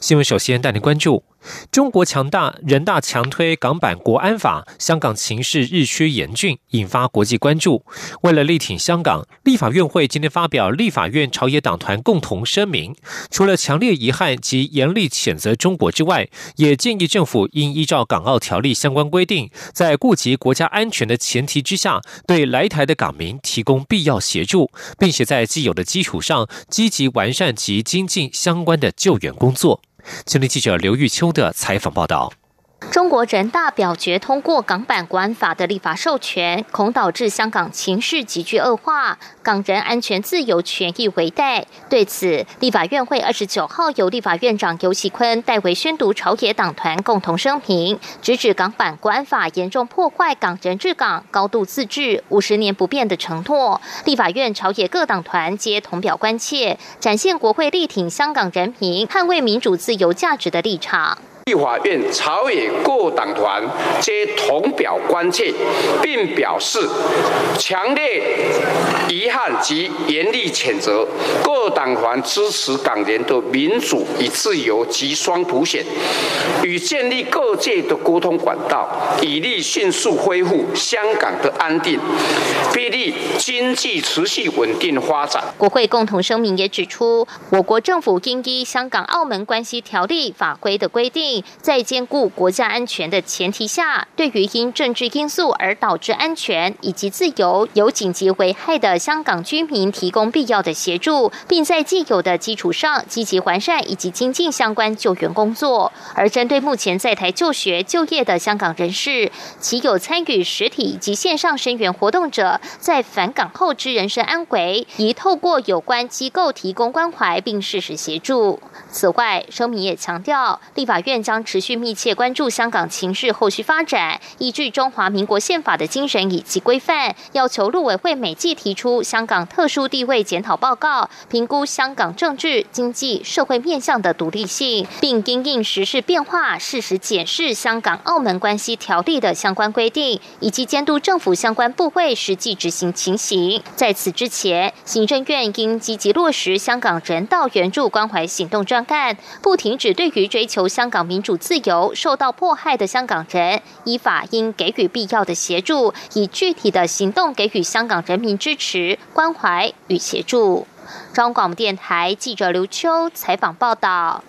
新闻。首先带您关注。中国强大，人大强推港版国安法，香港情势日趋严峻，引发国际关注。为了力挺香港，立法院会今天发表立法院朝野党团共同声明，除了强烈遗憾及严厉谴责中国之外，也建议政府应依照港澳条例相关规定，在顾及国家安全的前提之下，对来台的港民提供必要协助，并且在既有的基础上，积极完善及精进相关的救援工作。青年记者刘玉秋的采访报道。中国人大表决通过港版国安法的立法授权，恐导致香港情势急剧恶化，港人安全自由权益为待。对此，立法院会二十九号由立法院长游锡坤代为宣读朝野党团共同声明，直指港版国安法严重破坏港人治港、高度自治、五十年不变的承诺。立法院朝野各党团皆同表关切，展现国会力挺香港人民、捍卫民主自由价值的立场。立法院朝野各党团皆同表关切，并表示强烈遗憾及严厉谴责。各党团支持港人的民主与自由及双普选，与建立各界的沟通管道，以利迅速恢复香港的安定，必利经济持续稳定发展。国会共同声明也指出，我国政府应依《香港澳门关系条例》法规的规定。在兼顾国家安全的前提下，对于因政治因素而导致安全以及自由有紧急危害的香港居民提供必要的协助，并在既有的基础上积极完善以及精进相关救援工作。而针对目前在台就学就业的香港人士，其有参与实体及线上声援活动者，在返港后之人身安危，宜透过有关机构提供关怀并适时协助。此外，声明也强调，立法院将持续密切关注香港情势后续发展，依据中华民国宪法的精神以及规范，要求陆委会每季提出香港特殊地位检讨报告，评估香港政治、经济、社会面向的独立性，并因应时事变化，适时检视香港澳门关系条例的相关规定，以及监督政府相关部会实际执行情形。在此之前，行政院应积极落实香港人道援助关怀行动专。干不停止对于追求香港民主自由受到迫害的香港人，依法应给予必要的协助，以具体的行动给予香港人民支持、关怀与协助。中央广播电台记者刘秋采访报道。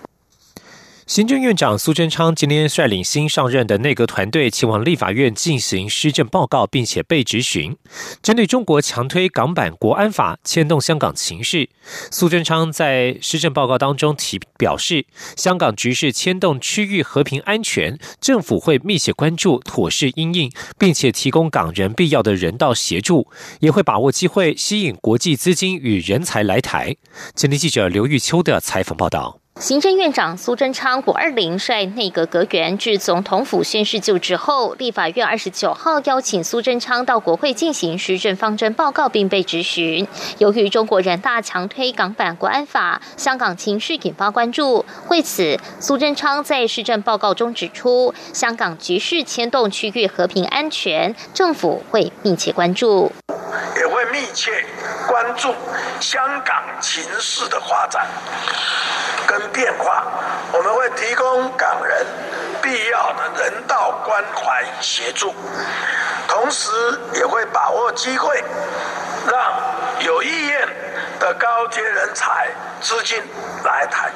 行政院长苏贞昌今天率领新上任的内阁团队前往立法院进行施政报告，并且被质询。针对中国强推港版国安法牵动香港情势，苏贞昌在施政报告当中提表示，香港局势牵动区域和平安全，政府会密切关注，妥适应应，并且提供港人必要的人道协助，也会把握机会吸引国际资金与人才来台。前天记者刘玉秋的采访报道。行政院长苏贞昌五二零率内阁阁员至总统府宣誓就职后，立法院二十九号邀请苏贞昌到国会进行施政方针报告，并被质询。由于中国人大强推港版国安法，香港情势引发关注。为此，苏贞昌在施政报告中指出，香港局势牵动区域和平安全，政府会密切关注，也会密切关注香港情势的发展。跟变化，我们会提供港人必要的人道关怀协助，同时也会把握机会，让有意愿的高阶人才资金来台。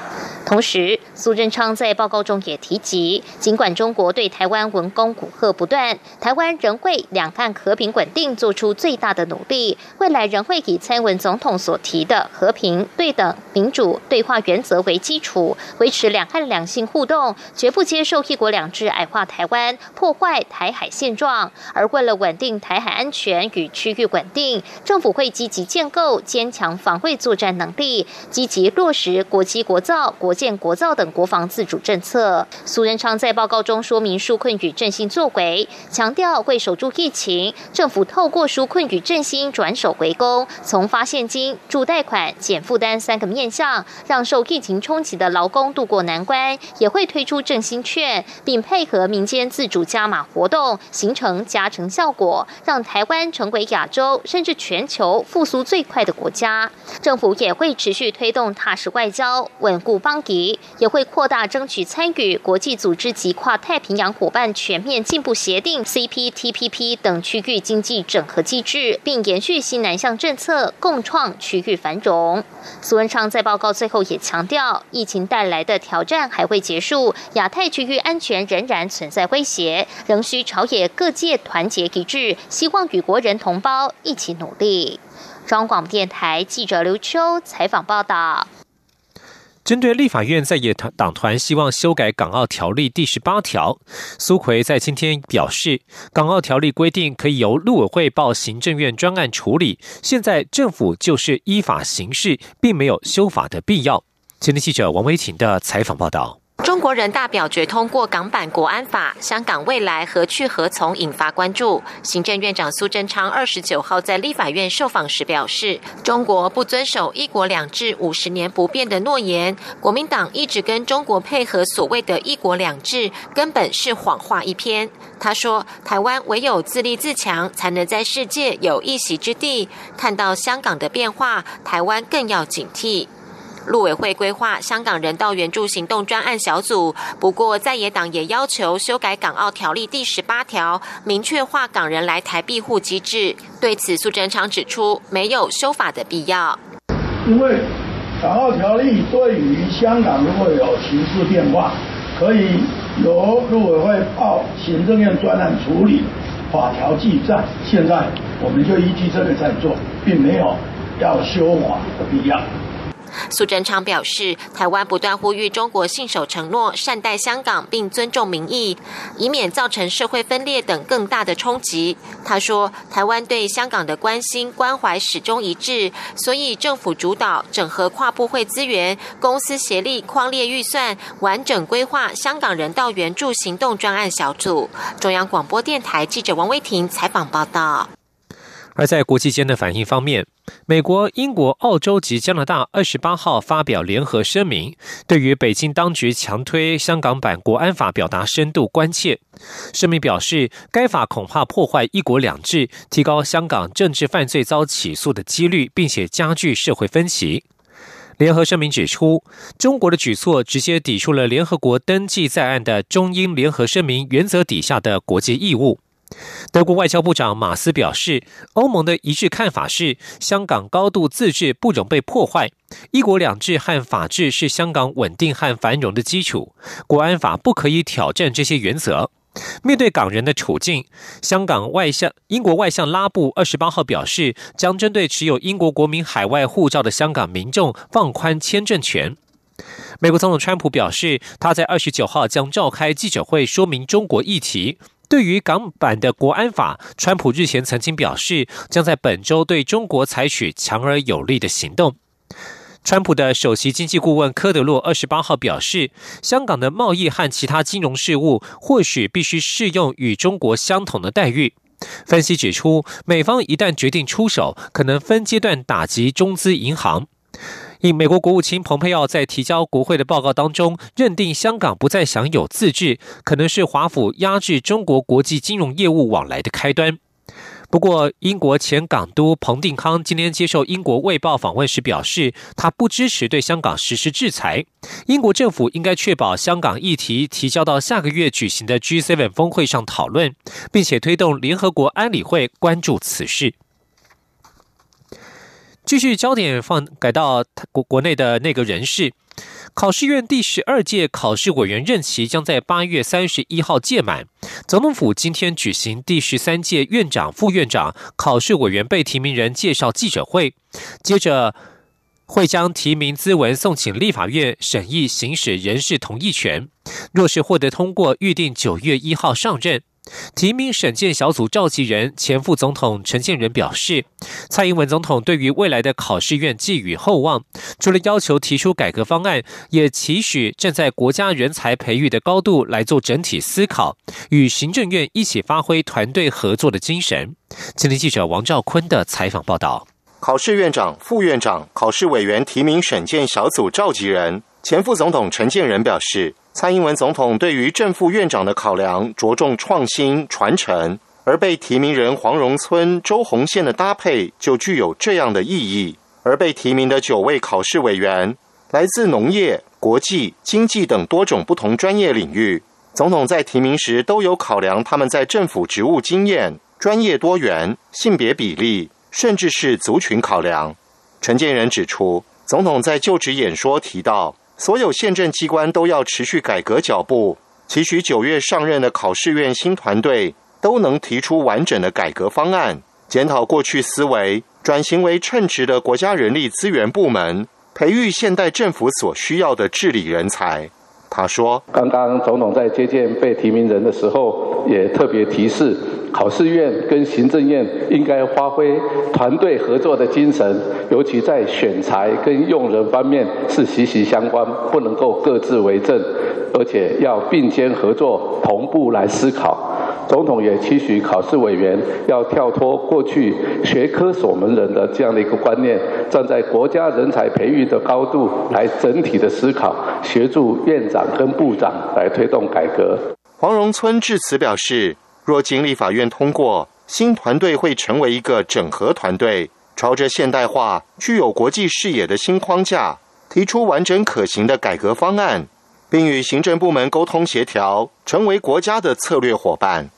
同时，苏贞昌在报告中也提及，尽管中国对台湾文攻武吓不断，台湾仍为两岸和平稳定做出最大的努力。未来仍会以蔡文总统所提的和平、对等、民主对话原则为基础，维持两岸两性互动，绝不接受一国两制矮化台湾、破坏台海现状。而为了稳定台海安全与区域稳定，政府会积极建构坚强防卫作战能力，积极落实国际国造、国建国造等国防自主政策。苏仁昌在报告中说明纾困与振兴作为，强调会守住疫情，政府透过纾困与振兴转守为攻，从发现金、助贷款、减负担三个面向，让受疫情冲击的劳工渡过难关，也会推出振兴券，并配合民间自主加码活动，形成加成效果，让台湾成为亚洲甚至全球复苏最快的国家。政府也会持续推动踏实外交，稳固邦也会扩大争取参与国际组织及跨太平洋伙伴全面进步协定 （CPTPP） 等区域经济整合机制，并延续新南向政策，共创区域繁荣。苏文昌在报告最后也强调，疫情带来的挑战还未结束，亚太区域安全仍然存在威胁，仍需朝野各界团结一致，希望与国人同胞一起努力。中广电台记者刘秋采访报道。针对立法院在野团党团希望修改《港澳条例》第十八条，苏奎在今天表示，《港澳条例》规定可以由陆委会报行政院专案处理，现在政府就是依法行事，并没有修法的必要。今天记者王维婷的采访报道。中国人大表决通过港版国安法，香港未来何去何从引发关注。行政院长苏贞昌二十九号在立法院受访时表示，中国不遵守“一国两制”五十年不变的诺言，国民党一直跟中国配合所谓的一国两制，根本是谎话一篇。他说，台湾唯有自立自强，才能在世界有一席之地。看到香港的变化，台湾更要警惕。陆委会规划香港人道援助行动专案小组，不过在野党也要求修改港澳条例第十八条，明确化港人来台庇护机制。对此，苏贞昌指出，没有修法的必要。因为港澳条例对于香港如果有形势变化，可以由陆委会报行政院专案处理，法条记载。现在我们就依据这个在做，并没有要修法的必要。苏贞昌表示，台湾不断呼吁中国信守承诺，善待香港，并尊重民意，以免造成社会分裂等更大的冲击。他说，台湾对香港的关心关怀始终一致，所以政府主导整合跨部会资源，公司协力框列预算，完整规划香港人道援助行动专案小组。中央广播电台记者王威婷采访报道。而在国际间的反应方面，美国、英国、澳洲及加拿大二十八号发表联合声明，对于北京当局强推香港版国安法表达深度关切。声明表示，该法恐怕破坏“一国两制”，提高香港政治犯罪遭起诉的几率，并且加剧社会分歧。联合声明指出，中国的举措直接抵触了联合国登记在案的中英联合声明原则底下的国际义务。德国外交部长马斯表示，欧盟的一致看法是，香港高度自治不容被破坏，一国两制和法治是香港稳定和繁荣的基础，国安法不可以挑战这些原则。面对港人的处境，香港外相英国外相拉布二十八号表示，将针对持有英国国民海外护照的香港民众放宽签证权。美国总统川普表示，他在二十九号将召开记者会，说明中国议题。对于港版的国安法，川普日前曾经表示，将在本周对中国采取强而有力的行动。川普的首席经济顾问科德洛二十八号表示，香港的贸易和其他金融事务或许必须适用与中国相同的待遇。分析指出，美方一旦决定出手，可能分阶段打击中资银行。因美国国务卿蓬佩奥在提交国会的报告当中，认定香港不再享有自治，可能是华府压制中国国际金融业务往来的开端。不过，英国前港督彭定康今天接受英国《卫报》访问时表示，他不支持对香港实施制裁。英国政府应该确保香港议题提交到下个月举行的 G7 峰会上讨论，并且推动联合国安理会关注此事。继续焦点放改到国国内的那个人事，考试院第十二届考试委员任期将在八月三十一号届满。总统府今天举行第十三届院长、副院长考试委员被提名人介绍记者会，接着会将提名资文送请立法院审议，行使人事同意权。若是获得通过，预定九月一号上任。提名审鉴小组召集人前副总统陈建仁表示，蔡英文总统对于未来的考试院寄予厚望，除了要求提出改革方案，也期许站在国家人才培育的高度来做整体思考，与行政院一起发挥团队合作的精神。今天记者王兆坤的采访报道。考试院长、副院长、考试委员提名审鉴小组召集人前副总统陈建仁表示。蔡英文总统对于正副院长的考量着重创新传承，而被提名人黄荣村、周鸿宪的搭配就具有这样的意义。而被提名的九位考试委员来自农业、国际、经济等多种不同专业领域，总统在提名时都有考量他们在政府职务经验、专业多元、性别比例，甚至是族群考量。陈建仁指出，总统在就职演说提到。所有宪政机关都要持续改革脚步，期许九月上任的考试院新团队都能提出完整的改革方案，检讨过去思维，转型为称职的国家人力资源部门，培育现代政府所需要的治理人才。他说：“刚刚总统在接见被提名人的时候，也特别提示。”考试院跟行政院应该发挥团队合作的精神，尤其在选材跟用人方面是息息相关，不能够各自为政，而且要并肩合作，同步来思考。总统也期许考试委员要跳脱过去学科守门人的这样的一个观念，站在国家人才培育的高度来整体的思考，协助院长跟部长来推动改革。黄荣村致辞表示。若经立法院通过，新团队会成为一个整合团队，朝着现代化、具有国际视野的新框架，提出完整可行的改革方案，并与行政部门沟通协调，成为国家的策略伙伴。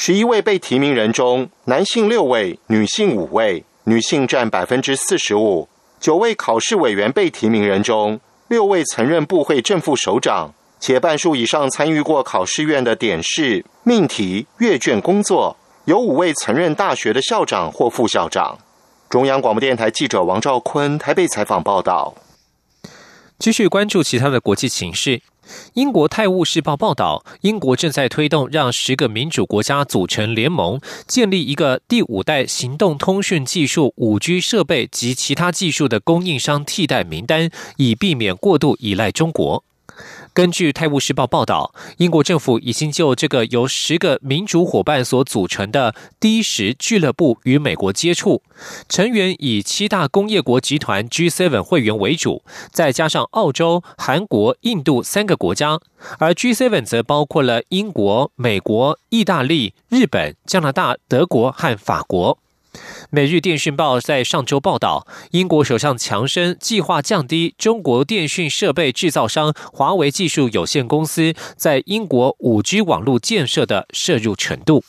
十一位被提名人中，男性六位，女性五位，女性占百分之四十五。九位考试委员被提名人中，六位曾任部会正副首长。且半数以上参与过考试院的点试、命题、阅卷工作，有五位曾任大学的校长或副校长。中央广播电台记者王兆坤台北采访报道。继续关注其他的国际形势。英国《泰晤士报》报道，英国正在推动让十个民主国家组成联盟，建立一个第五代行动通讯技术、五 G 设备及其他技术的供应商替代名单，以避免过度依赖中国。根据《泰晤士报》报道，英国政府已经就这个由十个民主伙伴所组成的第一十俱乐部与美国接触，成员以七大工业国集团 G7 会员为主，再加上澳洲、韩国、印度三个国家，而 G7 则包括了英国、美国、意大利、日本、加拿大、德国和法国。每日电讯报在上周报道，英国首相强生计划降低中国电讯设备制造商华为技术有限公司在英国五 G 网络建设的摄入程度。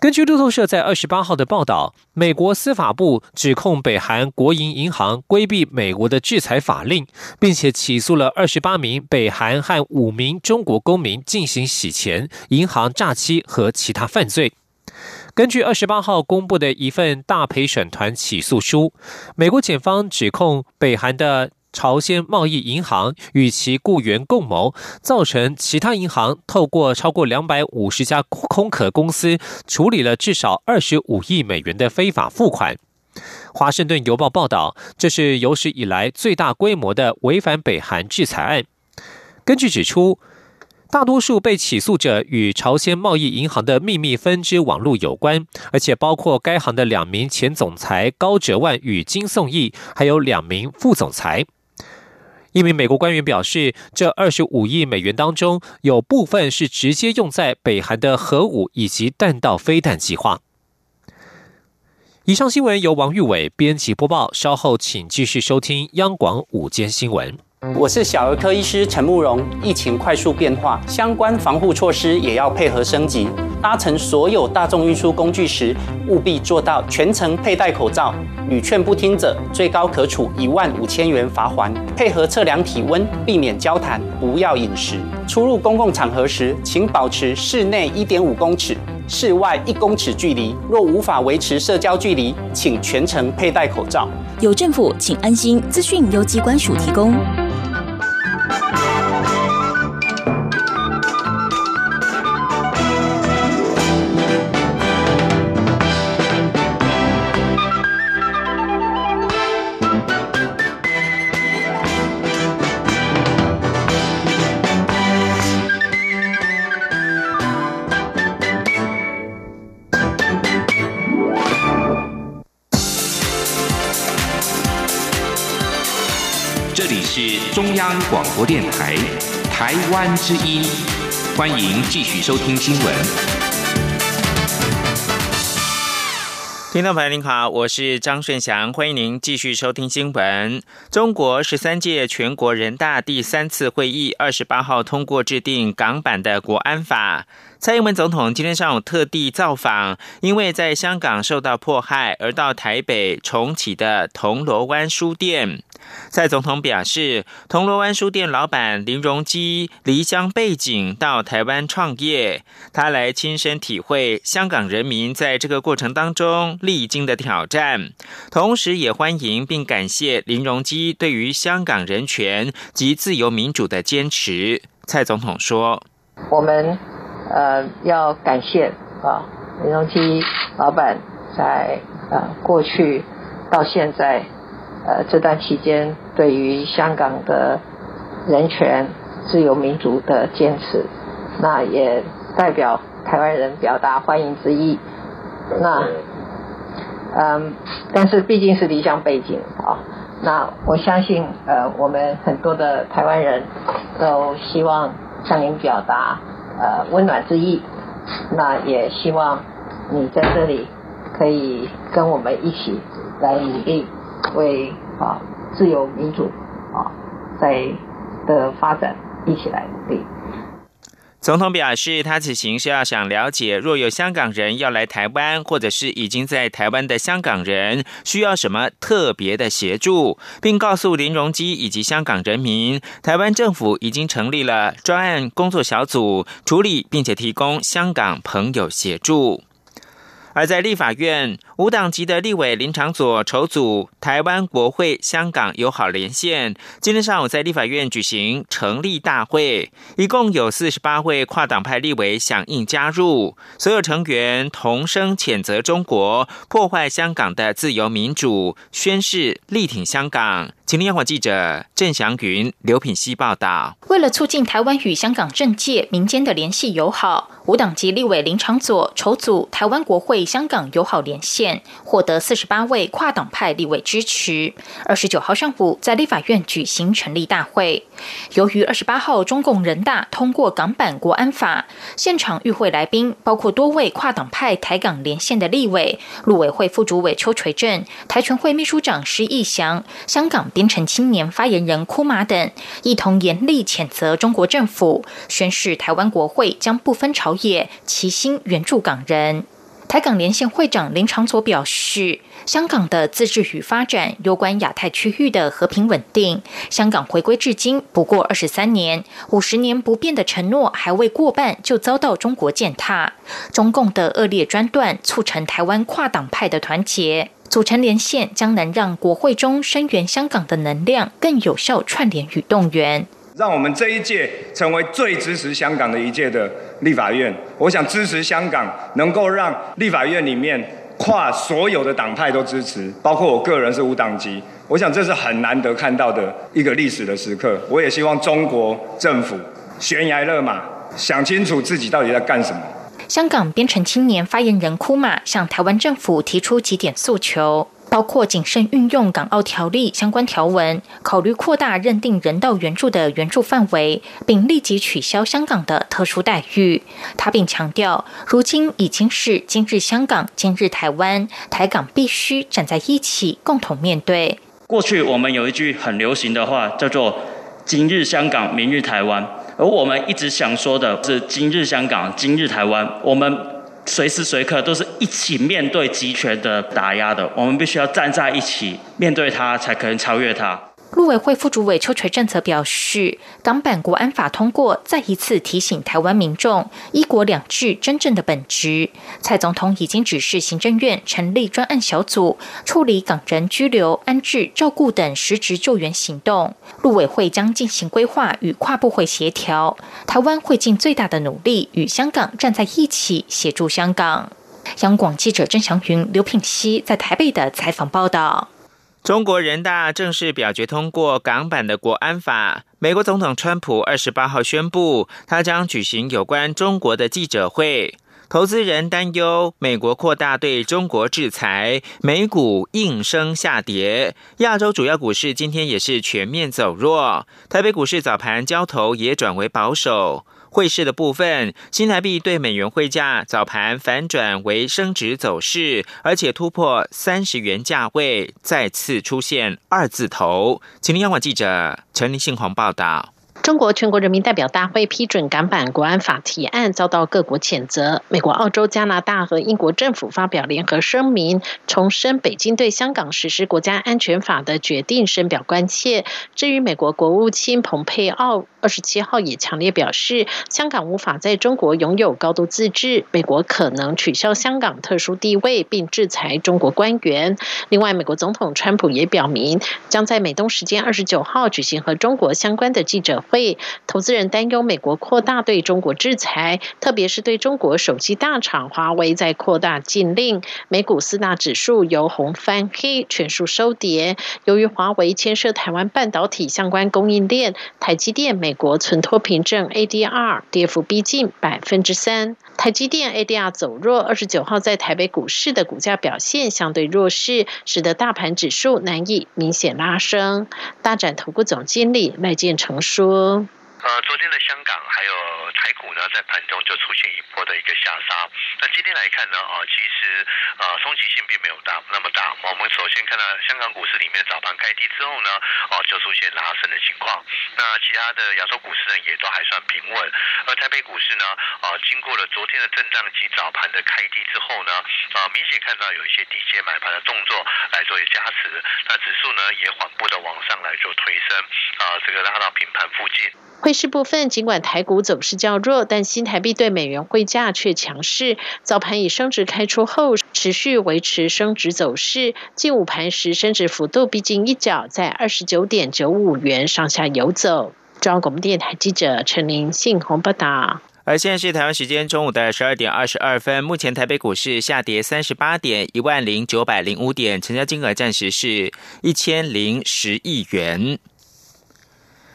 根据路透社在二十八号的报道，美国司法部指控北韩国营银行规避美国的制裁法令，并且起诉了二十八名北韩和五名中国公民进行洗钱、银行诈欺和其他犯罪。根据二十八号公布的一份大陪审团起诉书，美国检方指控北韩的朝鲜贸易银行与其雇员共谋，造成其他银行透过超过两百五十家空壳公司处理了至少二十五亿美元的非法付款。华盛顿邮报报道，这是有史以来最大规模的违反北韩制裁案。根据指出。大多数被起诉者与朝鲜贸易银行的秘密分支网络有关，而且包括该行的两名前总裁高哲万与金颂义，还有两名副总裁。一名美国官员表示，这二十五亿美元当中，有部分是直接用在北韩的核武以及弹道飞弹计划。以上新闻由王玉伟编辑播报，稍后请继续收听央广午间新闻。我是小儿科医师陈慕容。疫情快速变化，相关防护措施也要配合升级。搭乘所有大众运输工具时，务必做到全程佩戴口罩。屡劝不听者，最高可处一万五千元罚款。配合测量体温，避免交谈，不要饮食。出入公共场合时，请保持室内一点五公尺、室外一公尺距离。若无法维持社交距离，请全程佩戴口罩。有政府，请安心。资讯由机关署提供。是中央广播电台台湾之音，欢迎继续收听新闻。听众朋友您好，我是张顺祥，欢迎您继续收听新闻。中国十三届全国人大第三次会议二十八号通过制定港版的国安法。蔡英文总统今天上午特地造访，因为在香港受到迫害而到台北重启的铜锣湾书店。蔡总统表示，铜锣湾书店老板林荣基离乡背景到台湾创业，他来亲身体会香港人民在这个过程当中历经的挑战，同时也欢迎并感谢林荣基对于香港人权及自由民主的坚持。蔡总统说：“我们。”呃，要感谢啊，林荣基老板在呃过去到现在呃这段期间对于香港的人权、自由民主的坚持，那也代表台湾人表达欢迎之意。那嗯，但是毕竟是理想背景啊，那我相信呃我们很多的台湾人都希望向您表达。呃，温暖之意，那也希望你在这里可以跟我们一起来努力，为啊自由民主啊在的发展一起来努力。总统表示，他此行是要想了解，若有香港人要来台湾，或者是已经在台湾的香港人，需要什么特别的协助，并告诉林荣基以及香港人民，台湾政府已经成立了专案工作小组，处理并且提供香港朋友协助。而在立法院，无党籍的立委林长佐筹组台湾国会香港友好连线，今天上午在立法院举行成立大会，一共有四十八位跨党派立委响应加入，所有成员同声谴责中国破坏香港的自由民主，宣誓力挺香港。请听央广记者郑祥云、刘品希报道。为了促进台湾与香港政界、民间的联系友好，无党籍立委林长佐筹组台湾国会香港友好连线，获得四十八位跨党派立委支持。二十九号上午在立法院举行成立大会。由于二十八号中共人大通过港版国安法，现场与会来宾包括多位跨党派台港连线的立委、陆委会副主委邱垂正、台全会秘书长施义祥、香港。边城青年发言人库马等一同严厉谴责中国政府，宣示台湾国会将不分朝野齐心援助港人。台港连线会长林长佐表示，香港的自治与发展攸关亚太区域的和平稳定。香港回归至今不过二十三年，五十年不变的承诺还未过半就遭到中国践踏。中共的恶劣专断促成台湾跨党派的团结。组成连线将能让国会中声援香港的能量更有效串联与动员，让我们这一届成为最支持香港的一届的立法院。我想支持香港，能够让立法院里面跨所有的党派都支持，包括我个人是无党籍。我想这是很难得看到的一个历史的时刻。我也希望中国政府悬崖勒马，想清楚自己到底在干什么。香港边城青年发言人库马向台湾政府提出几点诉求，包括谨慎运用《港澳条例》相关条文，考虑扩大认定人道援助的援助范围，并立即取消香港的特殊待遇。他并强调，如今已经是今日香港、今日台湾，台港必须站在一起，共同面对。过去我们有一句很流行的话，叫做“今日香港，明日台湾”。而我们一直想说的是，今日香港，今日台湾，我们随时随刻都是一起面对集权的打压的，我们必须要站在一起面对它，才可能超越它。陆委会副主委邱垂正则表示，港版国安法通过，再一次提醒台湾民众“一国两制”真正的本质。蔡总统已经指示行政院成立专案小组，处理港人居留、安置、照顾等实质救援行动。陆委会将进行规划与跨部会协调，台湾会尽最大的努力与香港站在一起，协助香港。央广记者郑祥云、刘品熙在台北的采访报道。中国人大正式表决通过港版的国安法。美国总统川普二十八号宣布，他将举行有关中国的记者会。投资人担忧美国扩大对中国制裁，美股应声下跌。亚洲主要股市今天也是全面走弱，台北股市早盘交投也转为保守。汇市的部分，新台币对美元汇价早盘反转为升值走势，而且突破三十元价位，再次出现二字头。请听央广记者陈立信鸿报道。中国全国人民代表大会批准港版国安法提案，遭到各国谴责。美国、澳洲、加拿大和英国政府发表联合声明，重申北京对香港实施国家安全法的决定，深表关切。至于美国国务卿蓬佩奥，二十七号也强烈表示，香港无法在中国拥有高度自治，美国可能取消香港特殊地位，并制裁中国官员。另外，美国总统川普也表明，将在美东时间二十九号举行和中国相关的记者会。投资人担忧美国扩大对中国制裁，特别是对中国手机大厂华为在扩大禁令。美股四大指数由红翻黑，全数收跌。由于华为牵涉台湾半导体相关供应链，台积电美国存托凭证 ADR 跌幅逼近百分之三。台积电 ADR 走弱，二十九号在台北股市的股价表现相对弱势，使得大盘指数难以明显拉升。大展投顾总经理赖建成说。呃，昨天的香港还有台股呢，在盘中就出现一波的一个下杀。那今天来看呢，啊，其实呃，冲击性并没有大那么大。我们首先看到香港股市里面早盘开低之后呢，哦，就出现拉升的情况。那其他的亚洲股市呢，也都还算平稳。而台北股市呢，啊，经过了昨天的震荡及早盘的开低之后呢，啊，明显看到有一些低阶买盘的动作来作为加持。那指数呢，也缓步的往上来做推升，啊，这个拉到平盘附近。汇市部分，尽管台股走势较弱，但新台币对美元汇价却强势。早盘以升值开出后，持续维持升值走势。近午盘时，升值幅度逼近一角，在二十九点九五元上下游走。中央广播电台记者陈玲信鸿报道。而现在是台湾时间中午的十二点二十二分，目前台北股市下跌三十八点，一万零九百零五点，成交金额暂时是一千零十亿元。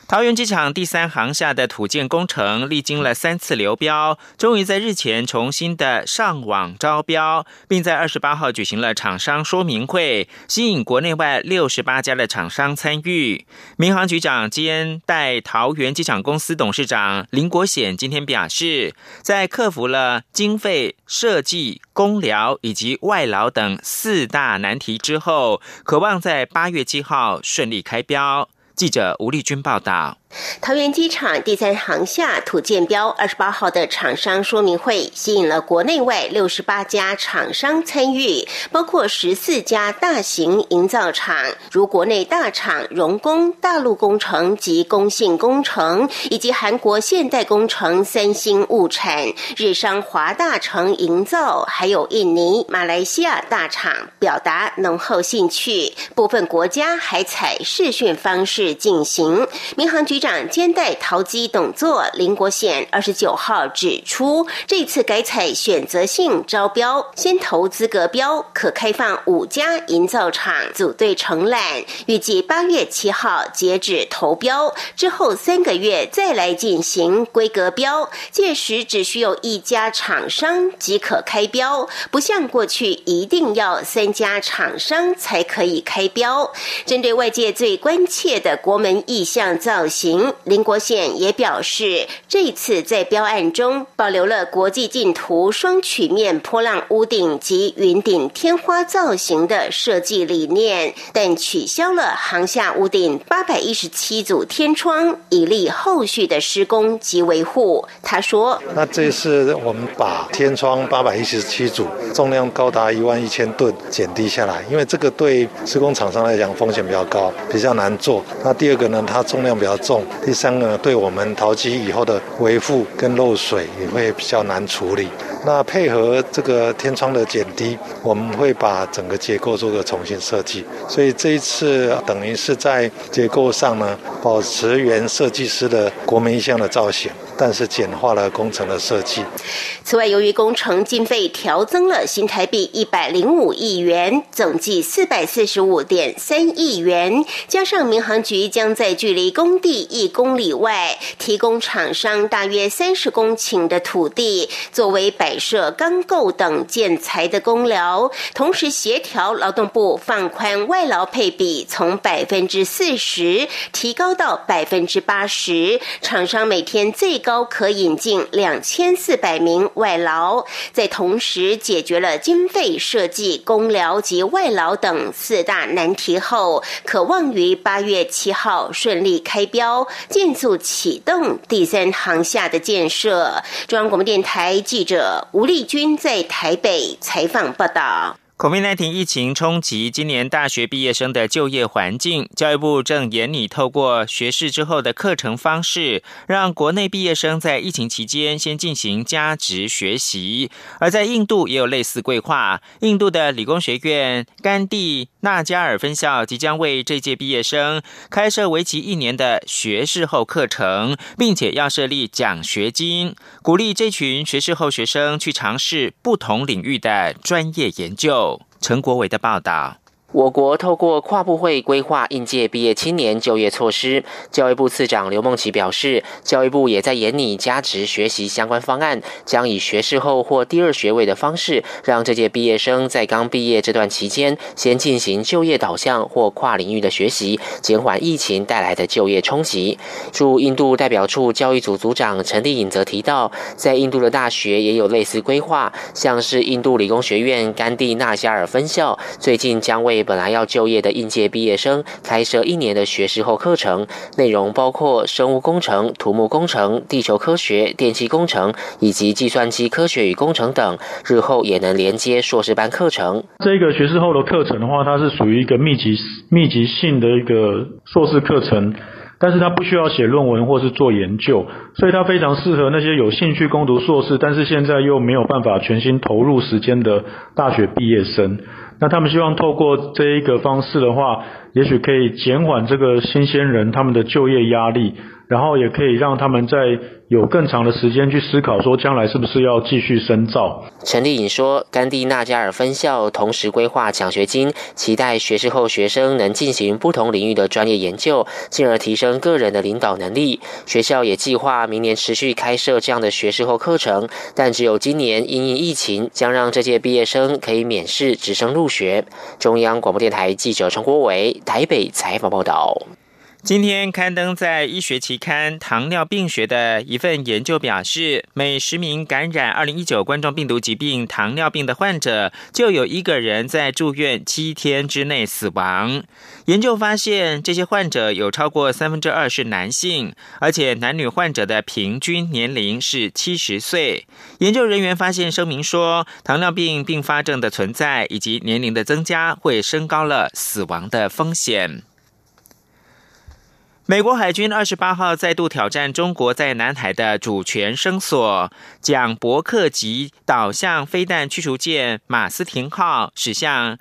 桃园机场第三航厦的土建工程历经了三次流标，终于在日前重新的上网招标，并在二十八号举行了厂商说明会，吸引国内外六十八家的厂商参与。民航局长兼代桃园机场公司董事长林国显今天表示，在克服了经费、设计、工疗以及外劳等四大难题之后，渴望在八月七号顺利开标。记者吴丽君报道。桃园机场第三航厦土建标二十八号的厂商说明会，吸引了国内外六十八家厂商参与，包括十四家大型营造厂，如国内大厂荣工、大陆工程及工信工程，以及韩国现代工程、三星物产、日商华大成营造，还有印尼、马来西亚大厂，表达浓厚兴趣。部分国家还采视讯方式进行。民航局。长兼代陶机董座林国显二十九号指出，这次改采选择性招标，先投资格标，可开放五家营造厂组队承揽，预计八月七号截止投标，之后三个月再来进行规格标，届时只需有一家厂商即可开标，不像过去一定要三家厂商才可以开标。针对外界最关切的国门意向造型。林国宪也表示，这次在标案中保留了国际净土双曲面波浪屋顶及云顶天花造型的设计理念，但取消了航下屋顶八百一十七组天窗，以利后续的施工及维护。他说：“那这次我们把天窗八百一十七组，重量高达一万一千吨减低下来，因为这个对施工厂商来讲风险比较高，比较难做。那第二个呢，它重量比较重。”第三个，对我们陶机以后的维护跟漏水也会比较难处理。那配合这个天窗的减低，我们会把整个结构做个重新设计。所以这一次等于是在结构上呢，保持原设计师的国民意向的造型。但是简化了工程的设计。此外，由于工程经费调增了新台币一百零五亿元，总计四百四十五点三亿元，加上民航局将在距离工地一公里外提供厂商大约三十公顷的土地，作为摆设钢构等建材的工疗，同时协调劳动部放宽外劳配比，从百分之四十提高到百分之八十，厂商每天最高可引进两千四百名。外劳在同时解决了经费设计、公疗及外劳等四大难题后，可望于八月七号顺利开标，建速启动第三航厦的建设。中央广播电台记者吴丽君在台北采访报道。COVID-19 疫情冲击今年大学毕业生的就业环境，教育部正严拟透过学士之后的课程方式，让国内毕业生在疫情期间先进行加职学习。而在印度也有类似规划，印度的理工学院甘地纳加尔分校即将为这届毕业生开设为期一年的学士后课程，并且要设立奖学金，鼓励这群学士后学生去尝试不同领域的专业研究。陈国伟的报道。我国透过跨部会规划应届毕业青年就业措施，教育部次长刘梦琪表示，教育部也在研拟加职学习相关方案，将以学士后或第二学位的方式，让这届毕业生在刚毕业这段期间，先进行就业导向或跨领域的学习，减缓疫情带来的就业冲击。驻印度代表处教育组组长陈立颖则提到，在印度的大学也有类似规划，像是印度理工学院甘地纳加尔分校，最近将为本来要就业的应届毕业生开设一年的学士后课程，内容包括生物工程、土木工程、地球科学、电气工程以及计算机科学与工程等，日后也能连接硕士班课程。这个学士后的课程的话，它是属于一个密集密集性的一个硕士课程，但是它不需要写论文或是做研究，所以它非常适合那些有兴趣攻读硕士，但是现在又没有办法全心投入时间的大学毕业生。那他们希望透过这一个方式的话，也许可以减缓这个新鲜人他们的就业压力。然后也可以让他们在有更长的时间去思考，说将来是不是要继续深造。陈丽颖说，甘地纳加尔分校同时规划奖学金，期待学士后学生能进行不同领域的专业研究，进而提升个人的领导能力。学校也计划明年持续开设这样的学士后课程，但只有今年因应疫情，将让这届毕业生可以免试直升入学。中央广播电台记者陈国伟台北采访报道。今天刊登在医学期刊《糖尿病学》的一份研究表示，每十名感染二零一九冠状病毒疾病糖尿病的患者，就有一个人在住院七天之内死亡。研究发现，这些患者有超过三分之二是男性，而且男女患者的平均年龄是七十岁。研究人员发现声明说，糖尿病并发症的存在以及年龄的增加，会升高了死亡的风险。美国海军二十八号再度挑战中国在南海的主权声索，将伯克级导向飞弹驱逐舰马斯廷号驶向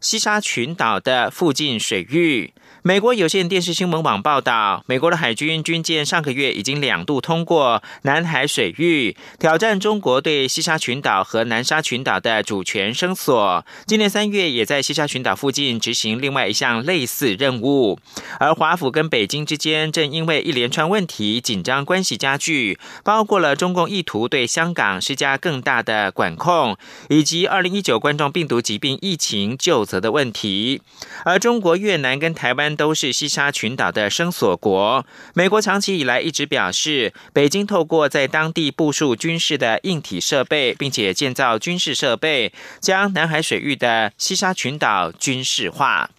西沙群岛的附近水域。美国有线电视新闻网报道，美国的海军军舰上个月已经两度通过南海水域，挑战中国对西沙群岛和南沙群岛的主权声索。今年三月，也在西沙群岛附近执行另外一项类似任务。而华府跟北京之间正因为一连串问题紧张关系加剧，包括了中共意图对香港施加更大的管控，以及二零一九冠状病毒疾病疫情救责的问题。而中国、越南跟台湾。都是西沙群岛的生索国。美国长期以来一直表示，北京透过在当地部署军事的硬体设备，并且建造军事设备，将南海水域的西沙群岛军事化。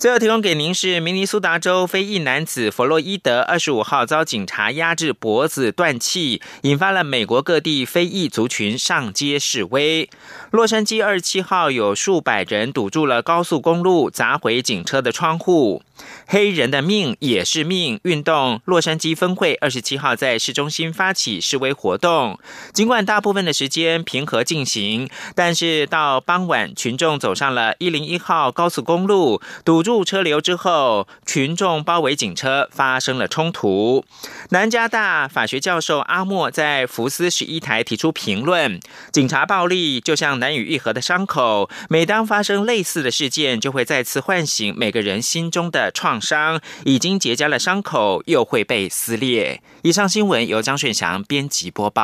最后提供给您是明尼苏达州非裔男子弗洛伊德二十五号遭警察压制脖子断气，引发了美国各地非裔族群上街示威。洛杉矶二十七号有数百人堵住了高速公路，砸毁警车的窗户。黑人的命也是命运动洛杉矶分会二十七号在市中心发起示威活动，尽管大部分的时间平和进行，但是到傍晚，群众走上了一零一号高速公路，堵住。入车流之后，群众包围警车，发生了冲突。南加大法学教授阿莫在福斯十一台提出评论：警察暴力就像难以愈合的伤口，每当发生类似的事件，就会再次唤醒每个人心中的创伤，已经结痂的伤口又会被撕裂。以上新闻由张顺祥编辑播报。